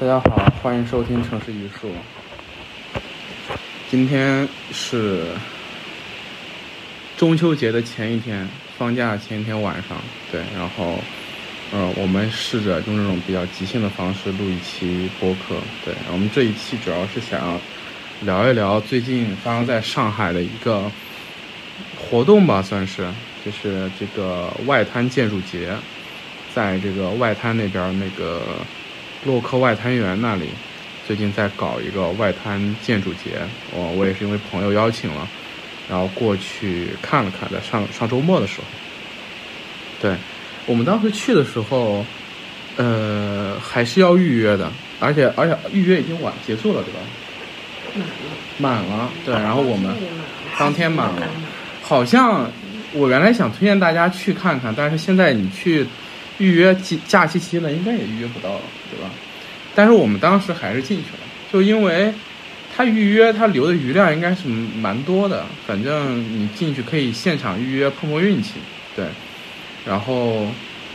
大家好，欢迎收听城市榆树。今天是中秋节的前一天，放假前一天晚上，对，然后，呃，我们试着用这种比较即兴的方式录一期播客，对，我们这一期主要是想聊一聊最近发生在上海的一个活动吧，算是，就是这个外滩建筑节，在这个外滩那边那个。洛克外滩园那里最近在搞一个外滩建筑节，我我也是因为朋友邀请了，然后过去看了看，在上上周末的时候，对我们当时去的时候，呃，还是要预约的，而且而且预约已经晚结束了，对吧？满了。满了，对，然后我们当天满了，好像我原来想推荐大家去看看，但是现在你去。预约假假期期呢，应该也预约不到了，对吧？但是我们当时还是进去了，就因为他预约他留的余量应该是蛮多的，反正你进去可以现场预约碰碰运气，对，然后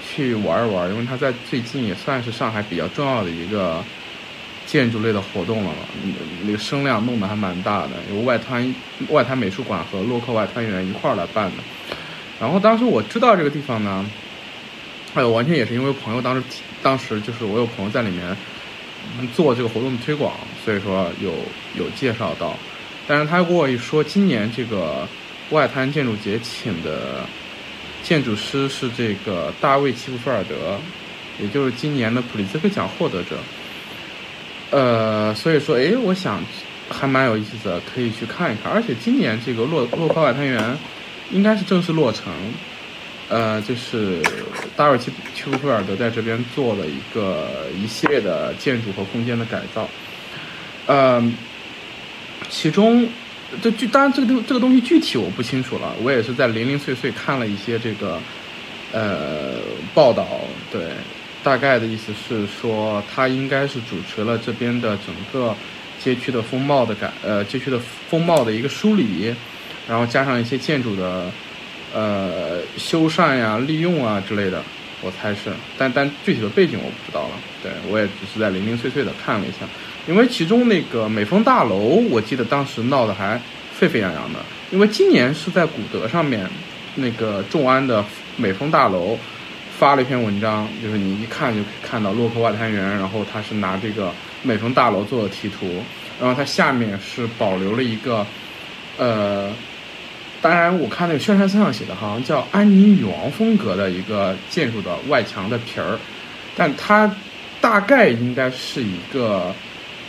去玩一玩，因为他在最近也算是上海比较重要的一个建筑类的活动了嘛，那个声量弄得还蛮大的，由外滩外滩美术馆和洛克外滩园一块儿来办的。然后当时我知道这个地方呢。还有完全也是因为朋友当时，当时就是我有朋友在里面做这个活动的推广，所以说有有介绍到。但是他跟我一说，今年这个外滩建筑节请的建筑师是这个大卫齐普菲尔德，也就是今年的普利兹克奖获得者。呃，所以说，哎，我想还蛮有意思的，可以去看一看。而且今年这个洛洛克外滩园应该是正式落成。呃，就是达尔奇丘普尔德在这边做了一个一系列的建筑和空间的改造，呃，其中这具当然这个东这个东西具体我不清楚了，我也是在零零碎碎看了一些这个呃报道，对，大概的意思是说他应该是主持了这边的整个街区的风貌的改呃街区的风貌的一个梳理，然后加上一些建筑的。呃，修缮呀、利用啊之类的，我猜是，但但具体的背景我不知道了。对我也只是在零零碎碎的看了一下，因为其中那个美丰大楼，我记得当时闹得还沸沸扬扬的。因为今年是在古德上面，那个众安的美丰大楼发了一篇文章，就是你一看就可以看到洛克外滩园，然后他是拿这个美丰大楼做的题图，然后它下面是保留了一个，呃。当然，我看那个宣传册上写的，好像叫安妮女王风格的一个建筑的外墙的皮儿，但它大概应该是一个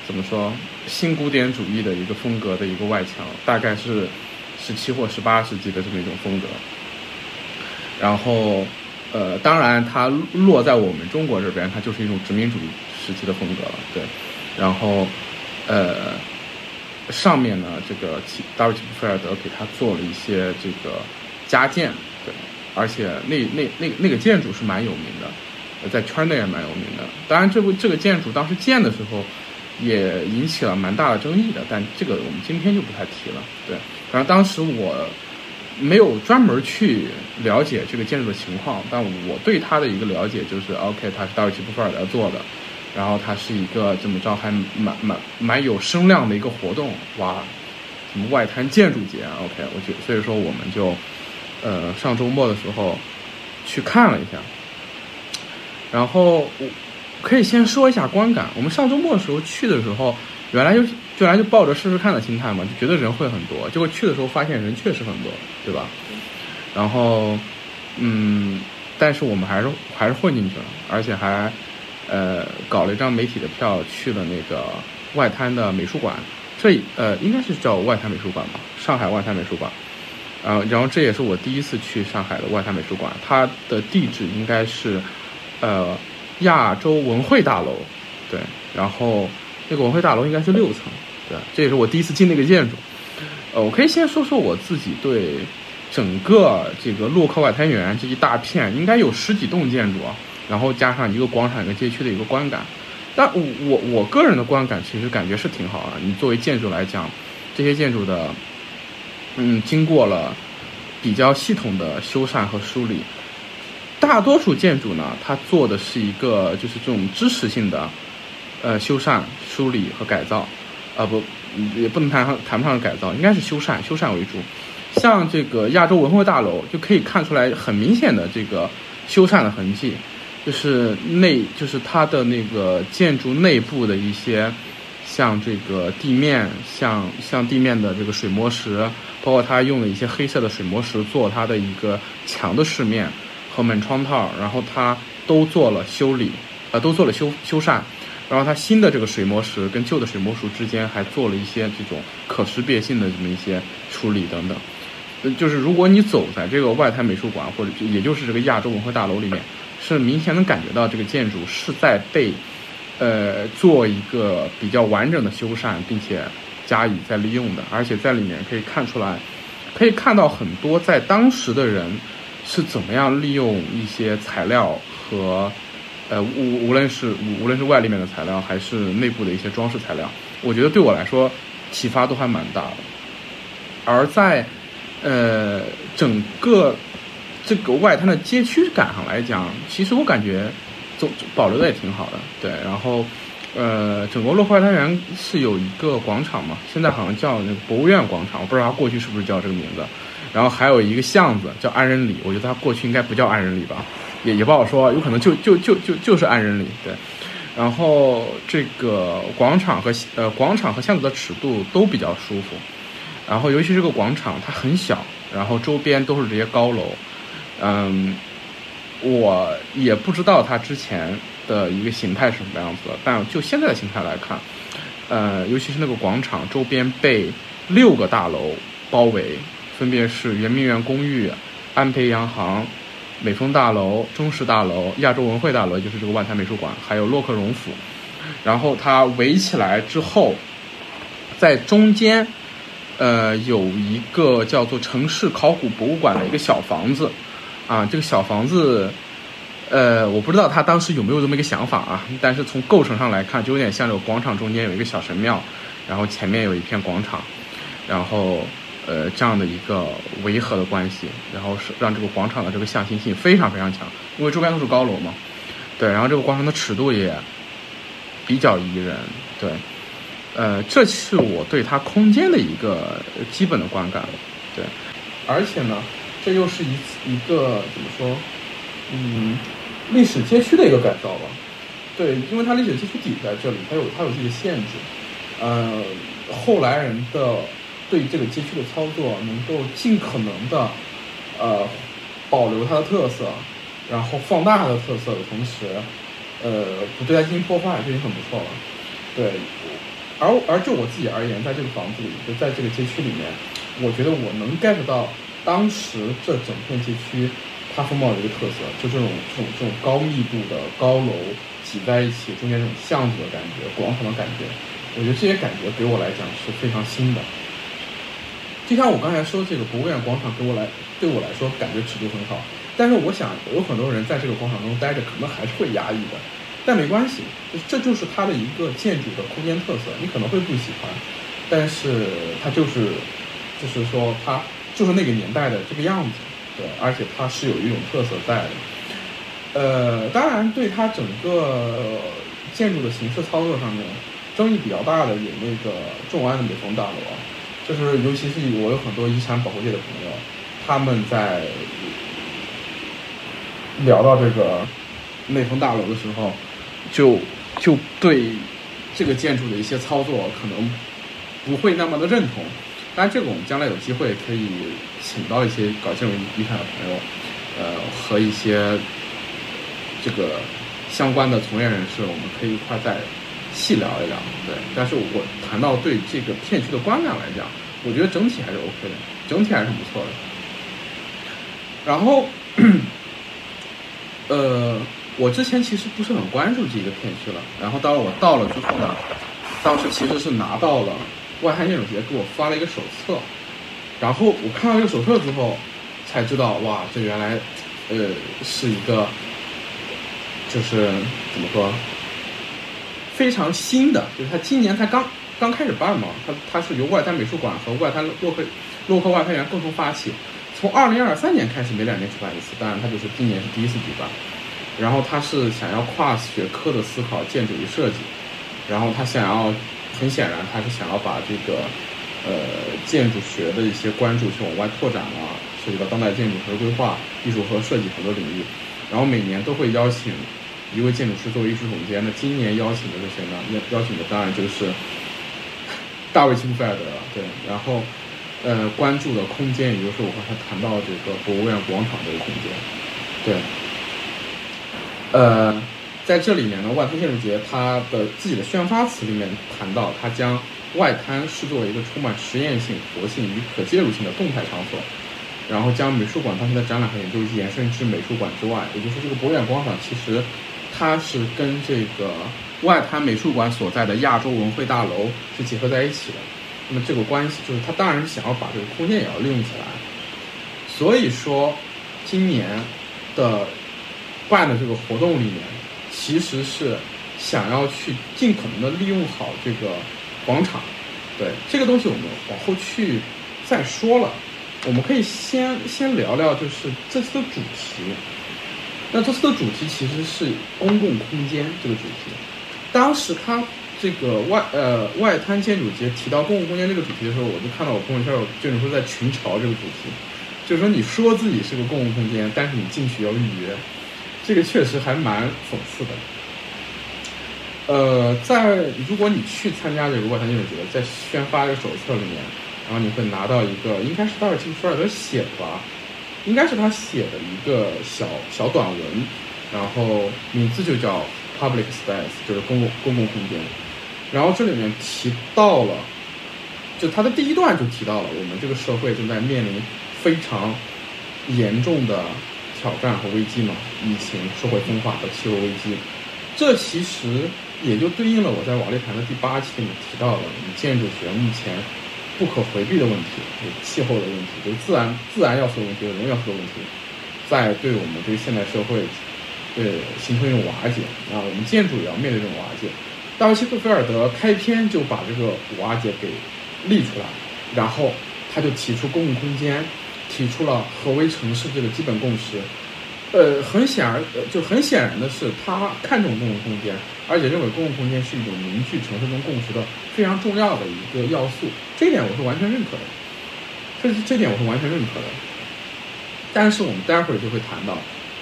怎么说新古典主义的一个风格的一个外墙，大概是十七或十八世纪的这么一种风格。然后，呃，当然它落在我们中国这边，它就是一种殖民主义时期的风格了，对。然后，呃。上面呢，这个齐达维奇布菲尔德给他做了一些这个加建，对，而且那那那那个建筑是蛮有名的，在圈内也蛮有名的。当然，这部这个建筑当时建的时候也引起了蛮大的争议的，但这个我们今天就不太提了。对，反正当时我没有专门去了解这个建筑的情况，但我对他的一个了解就是，OK，他是大卫·吉布菲尔德做的。然后它是一个怎么着还蛮蛮蛮有声量的一个活动，哇，什么外滩建筑节啊，OK，我觉所以说我们就，呃，上周末的时候去看了一下，然后我可以先说一下观感。我们上周末的时候去的时候，原来就原来就抱着试试看的心态嘛，就觉得人会很多，结果去的时候发现人确实很多，对吧？然后，嗯，但是我们还是还是混进去了，而且还。呃，搞了一张媒体的票去了那个外滩的美术馆，这呃应该是叫外滩美术馆吧，上海外滩美术馆。呃，然后这也是我第一次去上海的外滩美术馆，它的地址应该是呃亚洲文汇大楼，对，然后那个文汇大楼应该是六层，对，这也是我第一次进那个建筑。呃，我可以先说说我自己对整个这个洛克外滩园这一大片，应该有十几栋建筑啊。然后加上一个广场一个街区的一个观感，但我我我个人的观感其实感觉是挺好啊。你作为建筑来讲，这些建筑的，嗯，经过了比较系统的修缮和梳理，大多数建筑呢，它做的是一个就是这种支持性的，呃修缮、梳理和改造，啊不，也不能谈上谈不上改造，应该是修缮，修缮为主。像这个亚洲文化大楼就可以看出来很明显的这个修缮的痕迹，就是内就是它的那个建筑内部的一些，像这个地面，像像地面的这个水磨石，包括它用了一些黑色的水磨石做它的一个墙的饰面和门窗套，然后它都做了修理，呃，都做了修修缮。然后它新的这个水磨石跟旧的水磨石之间还做了一些这种可识别性的这么一些处理等等。就是如果你走在这个外滩美术馆，或者也就是这个亚洲文化大楼里面，是明显能感觉到这个建筑是在被，呃，做一个比较完整的修缮，并且加以再利用的。而且在里面可以看出来，可以看到很多在当时的人是怎么样利用一些材料和，呃，无无论是无论是外立面的材料，还是内部的一些装饰材料，我觉得对我来说启发都还蛮大的。而在呃，整个这个外滩的街区感上来讲，其实我感觉总保留的也挺好的。对，然后呃，整个洛克外滩园是有一个广场嘛，现在好像叫那个博物院广场，我不知道它过去是不是叫这个名字。然后还有一个巷子叫安仁里，我觉得它过去应该不叫安仁里吧，也也不好说，有可能就就就就就是安仁里。对，然后这个广场和呃广场和巷子的尺度都比较舒服。然后，尤其这个广场，它很小，然后周边都是这些高楼，嗯，我也不知道它之前的一个形态是什么样子的，但就现在的形态来看，呃，尤其是那个广场周边被六个大楼包围，分别是圆明园公寓、安培洋行、美丰大楼、中石大楼、亚洲文汇大楼，就是这个万滩美术馆，还有洛克荣府，然后它围起来之后，在中间。呃，有一个叫做城市考古博物馆的一个小房子，啊，这个小房子，呃，我不知道他当时有没有这么一个想法啊，但是从构成上来看，就有点像这个广场中间有一个小神庙，然后前面有一片广场，然后呃这样的一个围合的关系，然后是让这个广场的这个向心性非常非常强，因为周边都是高楼嘛，对，然后这个广场的尺度也比较宜人，对。呃，这是我对它空间的一个基本的观感，对，而且呢，这又是一一个怎么说，嗯，历史街区的一个改造吧，对，因为它历史街区底在这里，它有它有自己的限制，呃，后来人的对这个街区的操作能够尽可能的，呃，保留它的特色，然后放大它的特色的同时，呃，不对它进行破坏，就已经很不错了，对。而而就我自己而言，在这个房子里，就在这个街区里面，我觉得我能 get 到当时这整片街区它风貌的一个特色，就这种这种这种高密度的高楼挤在一起，中间这种巷子的感觉、广场的感觉，我觉得这些感觉给我来讲是非常新的。就像我刚才说，这个博物院广场给我来对我来说感觉尺度很好，但是我想有很多人在这个广场中待着，可能还是会压抑的。但没关系，这就是它的一个建筑的空间特色。你可能会不喜欢，但是它就是，就是说它就是那个年代的这个样子，对，而且它是有一种特色在的。呃，当然对它整个建筑的形式操作上面，争议比较大的有那个众安的美丰大楼，就是尤其是我有很多遗产保护界的朋友，他们在聊到这个美丰大楼的时候。就就对这个建筑的一些操作可能不会那么的认同，当然这个我们将来有机会可以请到一些搞建筑遗产的朋友，呃和一些这个相关的从业人士，我们可以一块再细聊一聊。对，但是我谈到对这个片区的观感来讲，我觉得整体还是 OK 的，整体还是不错的。然后，呃。我之前其实不是很关注这个片区了，然后当我到了之后呢，当时其实是拿到了外滩建筑节给我发了一个手册，然后我看到这个手册之后，才知道哇，这原来，呃，是一个，就是怎么说，非常新的，就是它今年才刚刚开始办嘛，它它是由外滩美术馆和外滩洛克洛克外滩园共同发起，从二零二三年开始每两年举办一次，当然它就是今年是第一次举办。然后他是想要跨学科的思考建筑与设计，然后他想要，很显然他是想要把这个呃建筑学的一些关注去往外拓展了，涉及到当代建筑、和规划、艺术和设计很多领域。然后每年都会邀请一位建筑师作为艺术总监。那今年邀请的是谁呢？邀邀请的当然就是 大卫·齐普菲尔德。对，然后呃关注的空间，也就是我刚才谈到这个博物院广场这个空间。对，呃。在这里面呢，外滩建筑节它的自己的宣发词里面谈到，它将外滩视作为一个充满实验性、活性与可介入性的动态场所，然后将美术馆当前的展览和研究延伸至美术馆之外，也就是这个博远广场其实它是跟这个外滩美术馆所在的亚洲文汇大楼是结合在一起的。那么这个关系就是它当然是想要把这个空间也要利用起来，所以说今年的办的这个活动里面。其实是想要去尽可能的利用好这个广场，对这个东西我们往后去再说了。我们可以先先聊聊就是这次的主题。那这次的主题其实是公共空间这个主题。当时他这个外呃外滩建筑节提到公共空间这个主题的时候，我就看到我朋友圈有建筑师在群嘲这个主题，就是说你说自己是个公共空间，但是你进去要预约。这个确实还蛮讽刺的。呃，在如果你去参加这个外滩建筑节，在宣发这个手册里面，然后你会拿到一个，应该是道尔奇福尔德写的吧，应该是他写的一个小小短文，然后名字就叫 Public Space，就是公共公共空间。然后这里面提到了，就他的第一段就提到了，我们这个社会正在面临非常严重的。挑战和危机嘛，疫情、社会分化和气候危机，这其实也就对应了我在瓦砾谈的第八期里面提到的，建筑学目前不可回避的问题，就气候的问题，就自然自然要素的问题和人要素的问题，在对我们这个现代社会，呃，形成一种瓦解啊，我们建筑也要面对这种瓦解。大卫·希克菲尔德开篇就把这个瓦解给立出来，然后他就提出公共空间。提出了何为城市这个基本共识，呃，很显而就很显然的是，他看重公共空间，而且认为公共空间是一种凝聚城市中共识的非常重要的一个要素，这一点我是完全认可的，这这点我是完全认可的。但是我们待会儿就会谈到，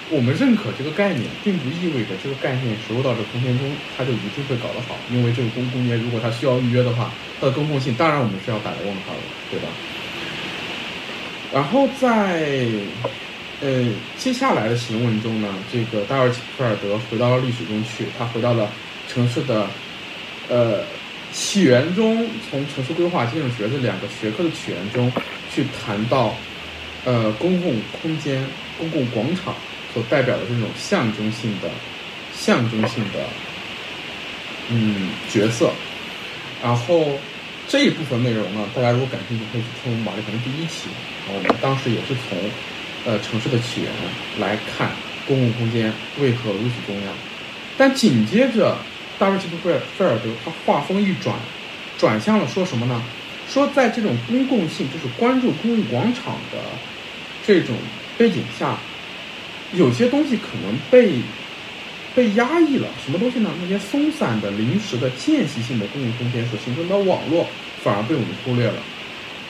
我们认可这个概念，并不意味着这个概念植入到这空间中，它就一定会搞得好，因为这个公共空间如果它需要预约的话，它的公共性当然我们是要打个问号的，对吧？然后在，呃，接下来的行文中呢，这个达尔奇菲尔德回到了历史中去，他回到了城市的，呃，起源中，从城市规划、建筑学这两个学科的起源中，去谈到，呃，公共空间、公共广场所代表的这种象征性的、象征性的，嗯，角色，然后。这一部分内容呢，大家如果感兴趣，可以去听我们马丽可能第一期。我们当时也是从，呃，城市的起源来看公共空间为何如此重要。但紧接着，大卫·齐普菲尔菲尔德他话锋一转，转向了说什么呢？说在这种公共性，就是关注公共广场的这种背景下，有些东西可能被被压抑了。什么东西呢？那些松散的、临时的、间隙性的公共空间所形成的网络。反而被我们忽略了。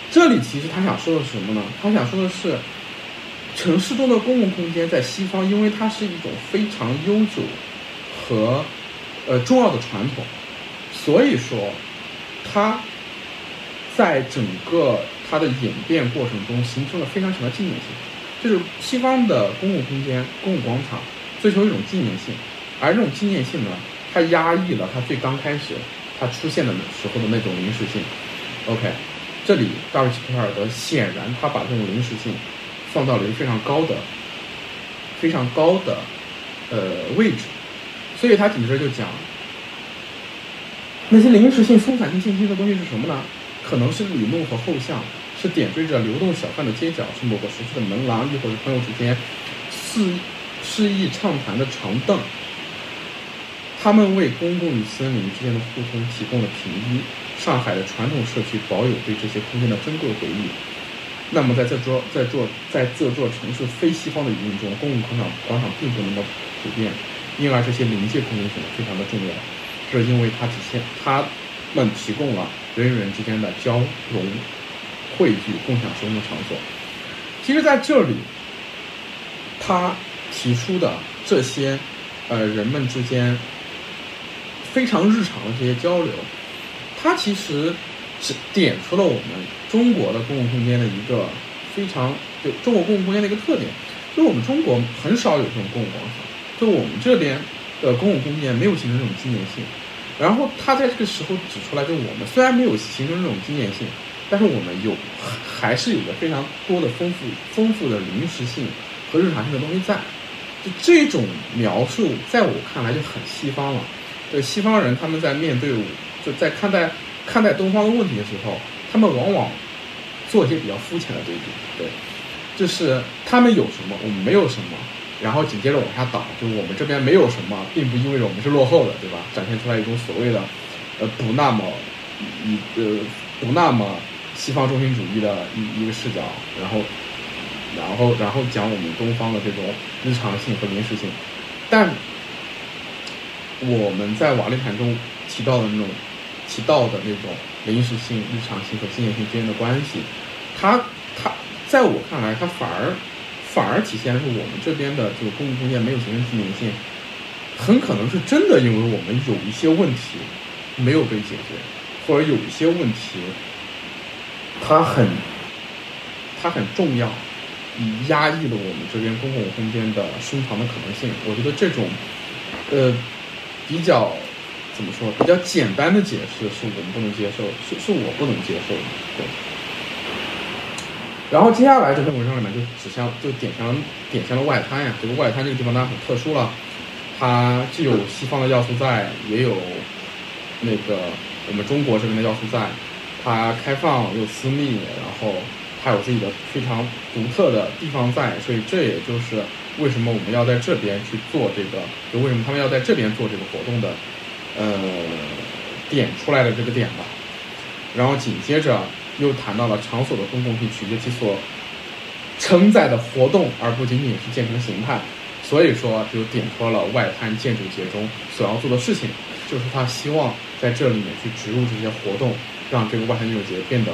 这里其实他想说的是什么呢？他想说的是，城市中的公共空间在西方，因为它是一种非常悠久和呃重要的传统，所以说它在整个它的演变过程中形成了非常强的纪念性。就是西方的公共空间、公共广场追求一种纪念性，而这种纪念性呢，它压抑了它最刚开始它出现的时候的那种临时性。OK，这里大卫·奇皮尔德显然他把这种临时性放到了一个非常高的、非常高的呃位置，所以他紧接着就讲，那些临时性、松散性、间歇的东西是什么呢？可能是里弄和后巷，是点缀着流动小贩的街角，是某个熟悉的门廊，亦或是朋友之间肆诗意畅谈的长凳。他们为公共与森林之间的互通提供了平依。上海的传统社区保有对这些空间的珍贵回忆。那么，在这座在座在这座城市非西方的语境中，公共广场广场并不那么普遍，因而这些临界空间显得非常的重要。这是因为它体现它们提供了人与人之间的交融、汇聚、共享生活的场所。其实，在这里，它提出的这些，呃，人们之间非常日常的这些交流，它其实是点出了我们中国的公共空间的一个非常就中国公共空间的一个特点，就我们中国很少有这种公共广场，就我们这边的公共空间没有形成这种纪念性。然后他在这个时候指出来，就我们虽然没有形成这种纪念性，但是我们有还是有着非常多的丰富丰富的临时性。和日常性的东西在，这种描述，在我看来就很西方了。对西方人，他们在面对就在看待看待东方的问题的时候，他们往往做一些比较肤浅的对比。对，就是他们有什么，我们没有什么，然后紧接着往下倒，就我们这边没有什么，并不意味着我们是落后的，对吧？展现出来一种所谓的呃不那么一呃不那么西方中心主义的一一个视角，然后。然后，然后讲我们东方的这种日常性和临时性，但我们在瓦砾谈中提到的那种提到的那种临时性、日常性和纪念性之间的关系，它它在我看来，它反而反而体现出我们这边的这个公共空间没有形成纪念性，很可能是真的，因为我们有一些问题没有被解决，或者有一些问题它很它很重要。以压抑了我们这边公共空间的生长的可能性。我觉得这种，呃，比较怎么说，比较简单的解释是我们不能接受，是是我不能接受的。对。然后接下来这篇文章里面就指向，就点向点向了外滩呀。这个外滩这个地方当然很特殊了，它既有西方的要素在，也有那个我们中国这边的要素在。它开放又私密，然后。它有自己的非常独特的地方在，所以这也就是为什么我们要在这边去做这个，就为什么他们要在这边做这个活动的，呃，点出来的这个点吧。然后紧接着又谈到了场所的公共性取决其所承载的活动，而不仅仅是建成形态。所以说，就点出了外滩建筑节中所要做的事情，就是他希望在这里面去植入这些活动，让这个外滩建筑节变得，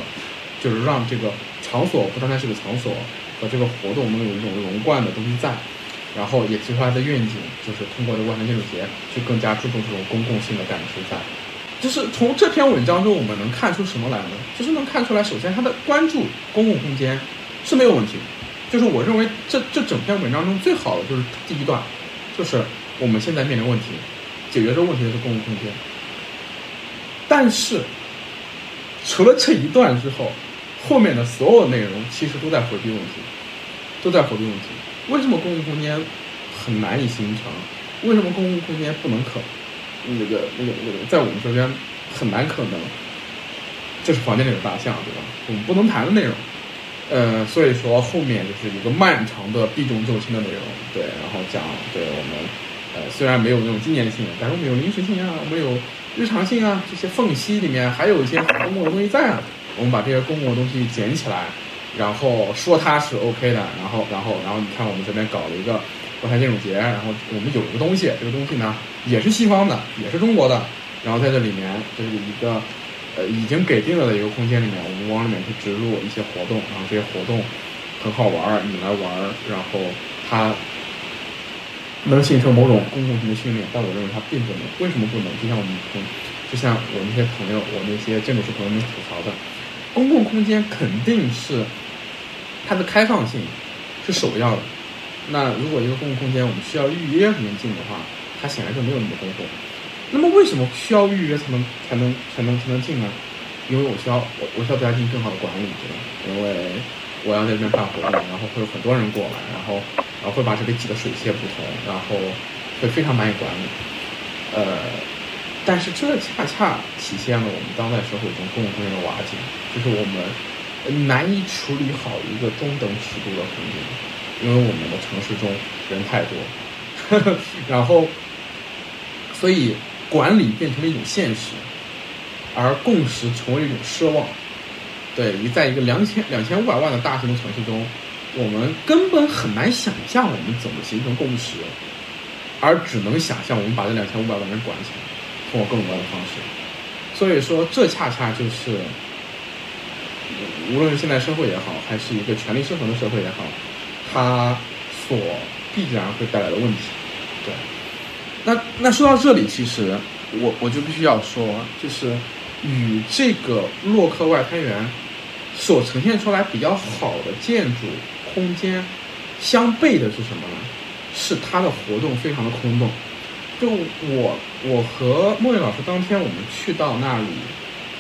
就是让这个。场所不单单是个场所，和这个活动能有一种融贯的东西在，然后也提出来的愿景就是通过这个万能建筑节去更加注重这种公共性的感知在。就是从这篇文章中我们能看出什么来呢？就是能看出来，首先他的关注公共空间是没有问题。就是我认为这这整篇文章中最好的就是第一段，就是我们现在面临问题，解决这个问题的是公共空间。但是除了这一段之后。后面的所有内容其实都在回避问题，都在回避问题。为什么公共空间很难以形成？为什么公共空间不能可那个那个那个在我们这边很难可能？这是房间里的大象，对吧？我们不能谈的内容。呃，所以说后面就是一个漫长的避重就轻的内容，对，然后讲对我们呃虽然没有那种纪念性，但是我们有临时性啊，我们有日常性啊，这些缝隙里面还有一些公共的东西在啊。我们把这些公共的东西捡起来，然后说它是 OK 的，然后，然后，然后你看我们这边搞了一个外滩建筑节，然后我们有一个东西，这个东西呢也是西方的，也是中国的，然后在这里面这是一个呃已经给定了的一个空间里面，我们往里面去植入一些活动，然后这些活动很好玩，你来玩，然后它能形成某种公共性的训练，但我认为它并不能，为什么不能？就像我们同，就像我那些朋友，我那些建筑师朋友们吐槽的。公共空间肯定是它的开放性是首要的。那如果一个公共空间我们需要预约才能进的话，它显然就没有那么公共。那么为什么需要预约才能才能才能才能进呢？因为我需要我我需要对它进行更好的管理，对吧？因为我要在这边办活动，然后会有很多人过来，然后然后会把这里挤得水泄不通，然后会非常难以管理。呃。但是这恰恰体现了我们当代社会中共空间的瓦解，就是我们难以处理好一个中等尺度的空间，因为我们的城市中人太多，然后，所以管理变成了一种现实，而共识成为一种奢望。对，你在一个两千两千五百万的大型的城市中，我们根本很难想象我们怎么形成共识，而只能想象我们把这两千五百万人管起来。通过各种各样的方式。所以说，这恰恰就是无论是现代社会也好，还是一个权力失衡的社会也好，它所必然会带来的问题。对，那那说到这里，其实我我就必须要说，就是与这个洛克外滩园所呈现出来比较好的建筑空间相悖的是什么呢？是它的活动非常的空洞。就我我和莫言老师当天我们去到那里，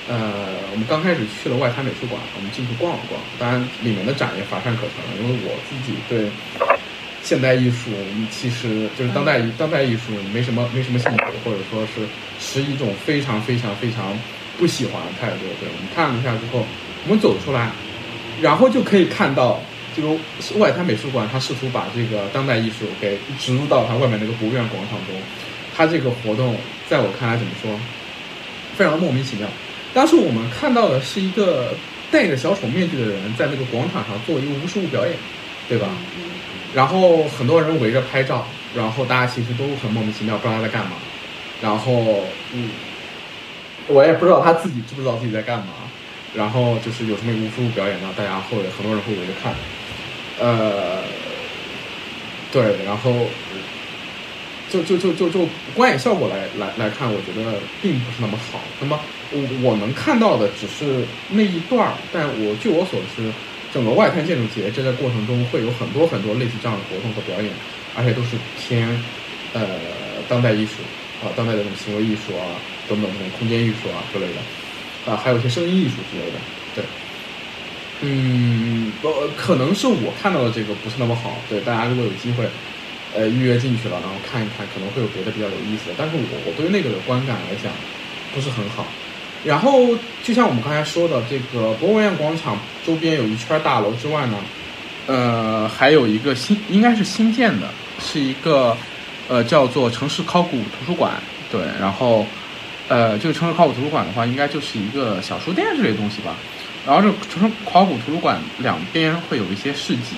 呃，我们刚开始去了外滩美术馆，我们进去逛了逛，当然里面的展也乏善可陈，因为我自己对现代艺术其实就是当代当代艺术没什么没什么兴趣，或者说是持一种非常非常非常不喜欢的态度。对，我们看了一下之后，我们走出来，然后就可以看到。这个外滩美术馆，它试图把这个当代艺术给植入到它外面那个博物院广场中。它这个活动，在我看来怎么说，非常莫名其妙。当时我们看到的是一个戴着小丑面具的人在那个广场上做一个无实物表演，对吧？然后很多人围着拍照，然后大家其实都很莫名其妙，不知道他在干嘛。然后，嗯，我也不知道他自己知不知道自己在干嘛。然后就是有什么无实物表演呢？大家会很多人会围着看。呃，对，然后就就就就就观演效果来来来看，我觉得并不是那么好。那么我我能看到的只是那一段儿，但我据我所知，整个外滩建筑节这个过程中会有很多很多类似这样的活动和表演，而且都是偏呃当代艺术啊，当代的这种行为艺术啊等等这种空间艺术啊之类的，啊，还有一些声音艺术之类的，对。嗯，呃，可能是我看到的这个不是那么好。对大家如果有机会，呃，预约进去了，然后看一看，可能会有别的比较有意思的。但是我我对那个的观感来讲，不是很好。然后就像我们刚才说的，这个博物院广场周边有一圈大楼之外呢，呃，还有一个新，应该是新建的，是一个呃叫做城市考古图书馆。对，然后呃，这个城市考古图书馆的话，应该就是一个小书店之类的东西吧。然后这城市考古图书馆两边会有一些市集，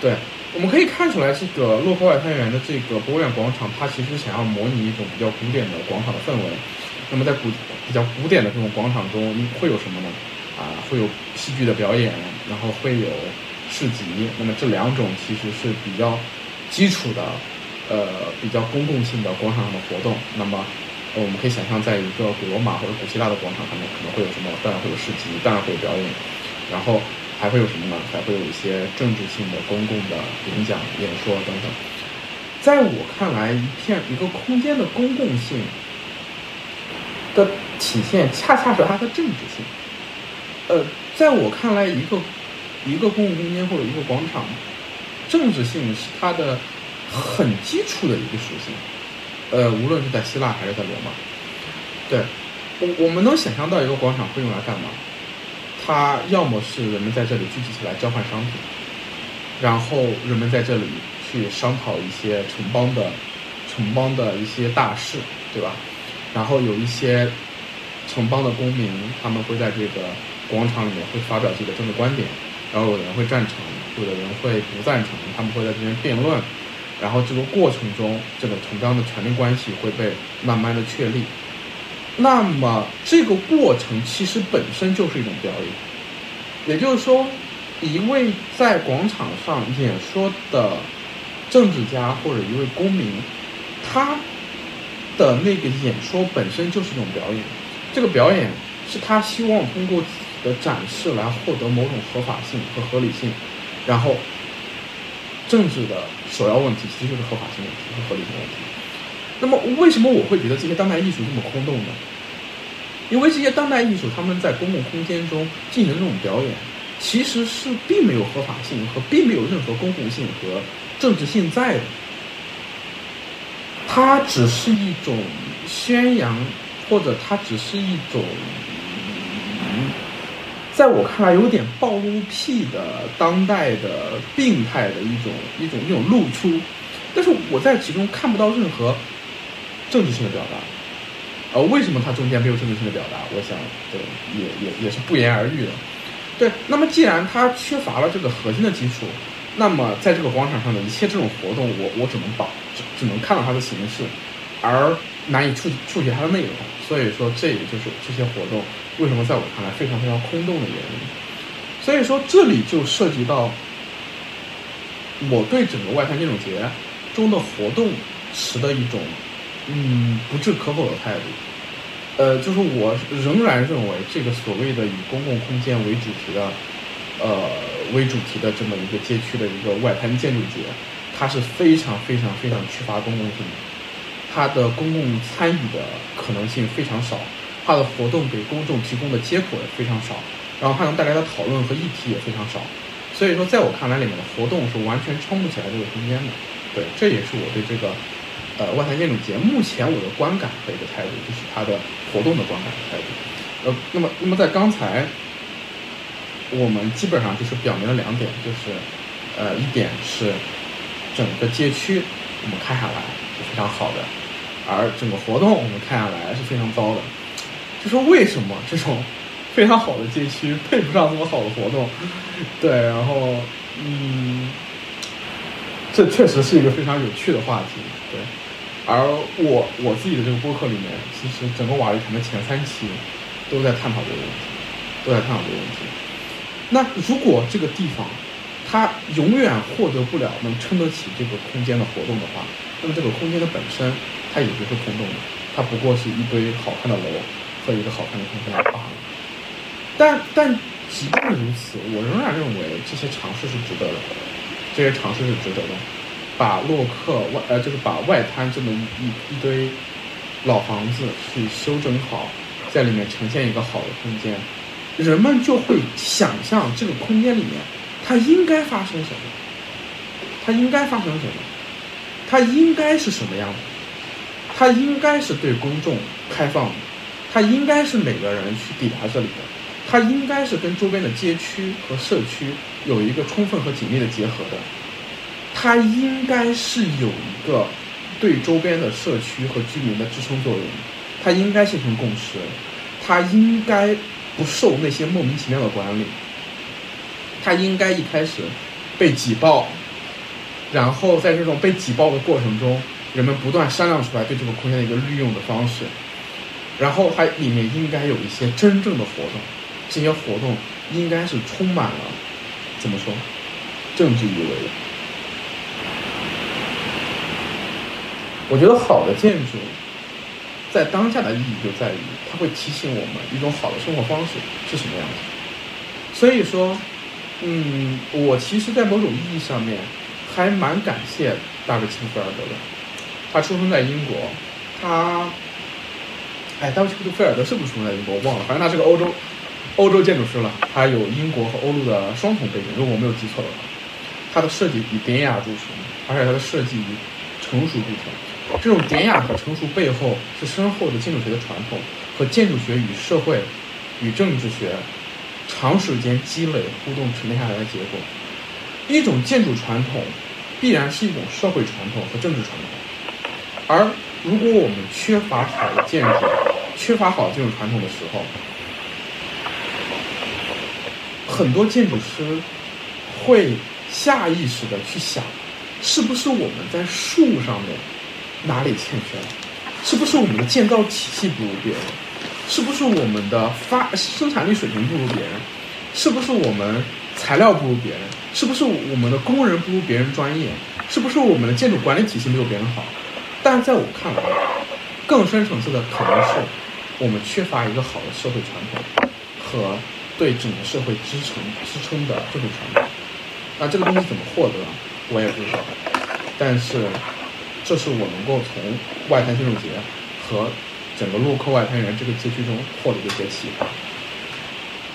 对，我们可以看出来，这个洛克外滩园的这个博物院广场，它其实想要模拟一种比较古典的广场的氛围。那么在古比较古典的这种广场中，会有什么呢？啊，会有戏剧的表演，然后会有市集。那么这两种其实是比较基础的，呃，比较公共性的广场上的活动。那么我们可以想象，在一个古罗马或者古希腊的广场上面，可能会有什么？当然会有市集，当然会有表演，然后还会有什么呢？还会有一些政治性的、公共的演讲、演说等等。在我看来，一片一个空间的公共性的体现，恰恰是它的政治性。呃，在我看来，一个一个公共空间或者一个广场，政治性是它的很基础的一个属性。呃，无论是在希腊还是在罗马，对，我我们能想象到一个广场会用来干嘛？它要么是人们在这里聚集起来交换商品，然后人们在这里去商讨一些城邦的城邦的一些大事，对吧？然后有一些城邦的公民，他们会在这个广场里面会发表自己的政治观点，然后有的人会赞成，有的人会不赞成，他们会在这边辩论。然后这个过程中，这个城邦的权力关系会被慢慢的确立。那么这个过程其实本身就是一种表演，也就是说，一位在广场上演说的政治家或者一位公民，他的那个演说本身就是一种表演。这个表演是他希望通过自己的展示来获得某种合法性和合理性，然后。政治的首要问题其实就是合法性问题和合理性问题。那么，为什么我会觉得这些当代艺术这么空洞呢？因为这些当代艺术他们在公共空间中进行这种表演，其实是并没有合法性和并没有任何公共性和政治性在的。它只是一种宣扬，或者它只是一种。在我看来，有点暴露癖的当代的病态的一种一种一种露出，但是我在其中看不到任何政治性的表达。呃，为什么它中间没有政治性的表达？我想，对，也也也是不言而喻的。对，那么既然它缺乏了这个核心的基础，那么在这个广场上的一切这种活动，我我只能保只只能看到它的形式，而难以触触及它的内容。所以说，这也就是这些活动为什么在我看来非常非常空洞的原因。所以说，这里就涉及到我对整个外滩建筑节中的活动持的一种嗯不置可否的态度。呃，就是我仍然认为这个所谓的以公共空间为主题的呃为主题的这么一个街区的一个外滩建筑节，它是非常非常非常缺乏公共性的。它的公共参与的可能性非常少，它的活动给公众提供的接口也非常少，然后它能带来的讨论和议题也非常少，所以说在我看来，里面的活动是完全撑不起来这个空间的。对，这也是我对这个呃外滩建筑节目前我的观感和一个态度，就是它的活动的观感态度。呃，那么那么在刚才，我们基本上就是表明了两点，就是呃一点是整个街区我们看下来是非常好的。而整个活动我们看下来是非常糟的，就说为什么这种非常好的街区配不上这么好的活动？对，然后嗯，这确实是一个非常有趣的话题。对，而我我自己的这个播客里面，其实整个瓦砾谈的前三期都在探讨这个问题，都在探讨这个问题。那如果这个地方它永远获得不了能撑得起这个空间的活动的话，那么这个空间的本身。它也不是空洞的，它不过是一堆好看的楼和一个好看的空间罢了。但但即便如此，我仍然认为这些尝试是值得的，这些尝试是值得的。把洛克外呃，就是把外滩这么一一堆老房子去修整好，在里面呈现一个好的空间，人们就会想象这个空间里面它应该发生什么，它应该发生什么，它应该是什么样子。它应该是对公众开放的，它应该是每个人去抵达这里的，它应该是跟周边的街区和社区有一个充分和紧密的结合的，它应该是有一个对周边的社区和居民的支撑作用，它应该形成共识，它应该不受那些莫名其妙的管理，它应该一开始被挤爆，然后在这种被挤爆的过程中。人们不断商量出来对这个空间的一个利用的方式，然后它里面应该有一些真正的活动，这些活动应该是充满了怎么说政治意味的。我觉得好的建筑在当下的意义就在于它会提醒我们一种好的生活方式是什么样子。所以说，嗯，我其实，在某种意义上面还蛮感谢大卫·钦菲尔德的。他出生在英国，他，哎，大卫·菲尔德是不是出生在英国？我忘了，反正他是个欧洲，欧洲建筑师了。他有英国和欧陆的双重背景，如果我没有记错的话。他的设计以典雅著称，而且他的设计以成熟著称。这种典雅和成熟背后是深厚的建筑学的传统和建筑学与社会与政治学长时间积累互动沉淀下来的结果。一种建筑传统必然是一种社会传统和政治传统。而如果我们缺乏好的建筑，缺乏好的建筑传统的时候，很多建筑师会下意识的去想，是不是我们在术上面哪里欠缺了？是不是我们的建造体系不如别人？是不是我们的发生产力水平不如别人？是不是我们材料不如别人？是不是我们的工人不如别人专业？是不是我们的建筑管理体系没有别人好？但在我看来，更深层次的可能是我们缺乏一个好的社会传统和对整个社会支撑支撑的这种传统。那这个东西怎么获得，我也不知道。但是，这是我能够从外滩建筑节和整个洛克外滩人这个街区中获得的一些启发。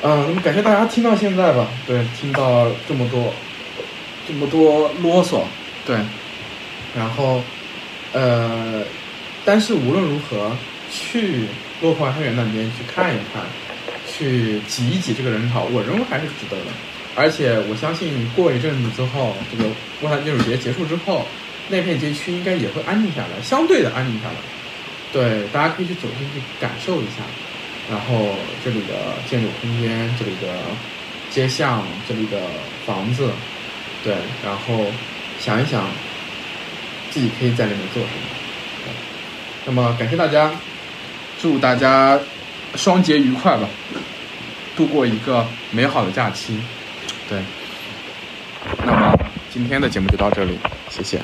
嗯，感谢大家听到现在吧。对，听到这么多这么多啰嗦。对，然后。呃，但是无论如何，去洛克花园那边去看一看，去挤一挤这个人潮，我认为还是值得的。而且我相信，过一阵子之后，这个洛杉建筑节结束之后，那片街区应该也会安静下来，相对的安静下来。对，大家可以去走进去感受一下，然后这里的建筑空间，这里的街巷，这里的房子，对，然后想一想。自己可以在里面做什么？那么感谢大家，祝大家双节愉快吧，度过一个美好的假期。对，那么今天的节目就到这里，谢谢。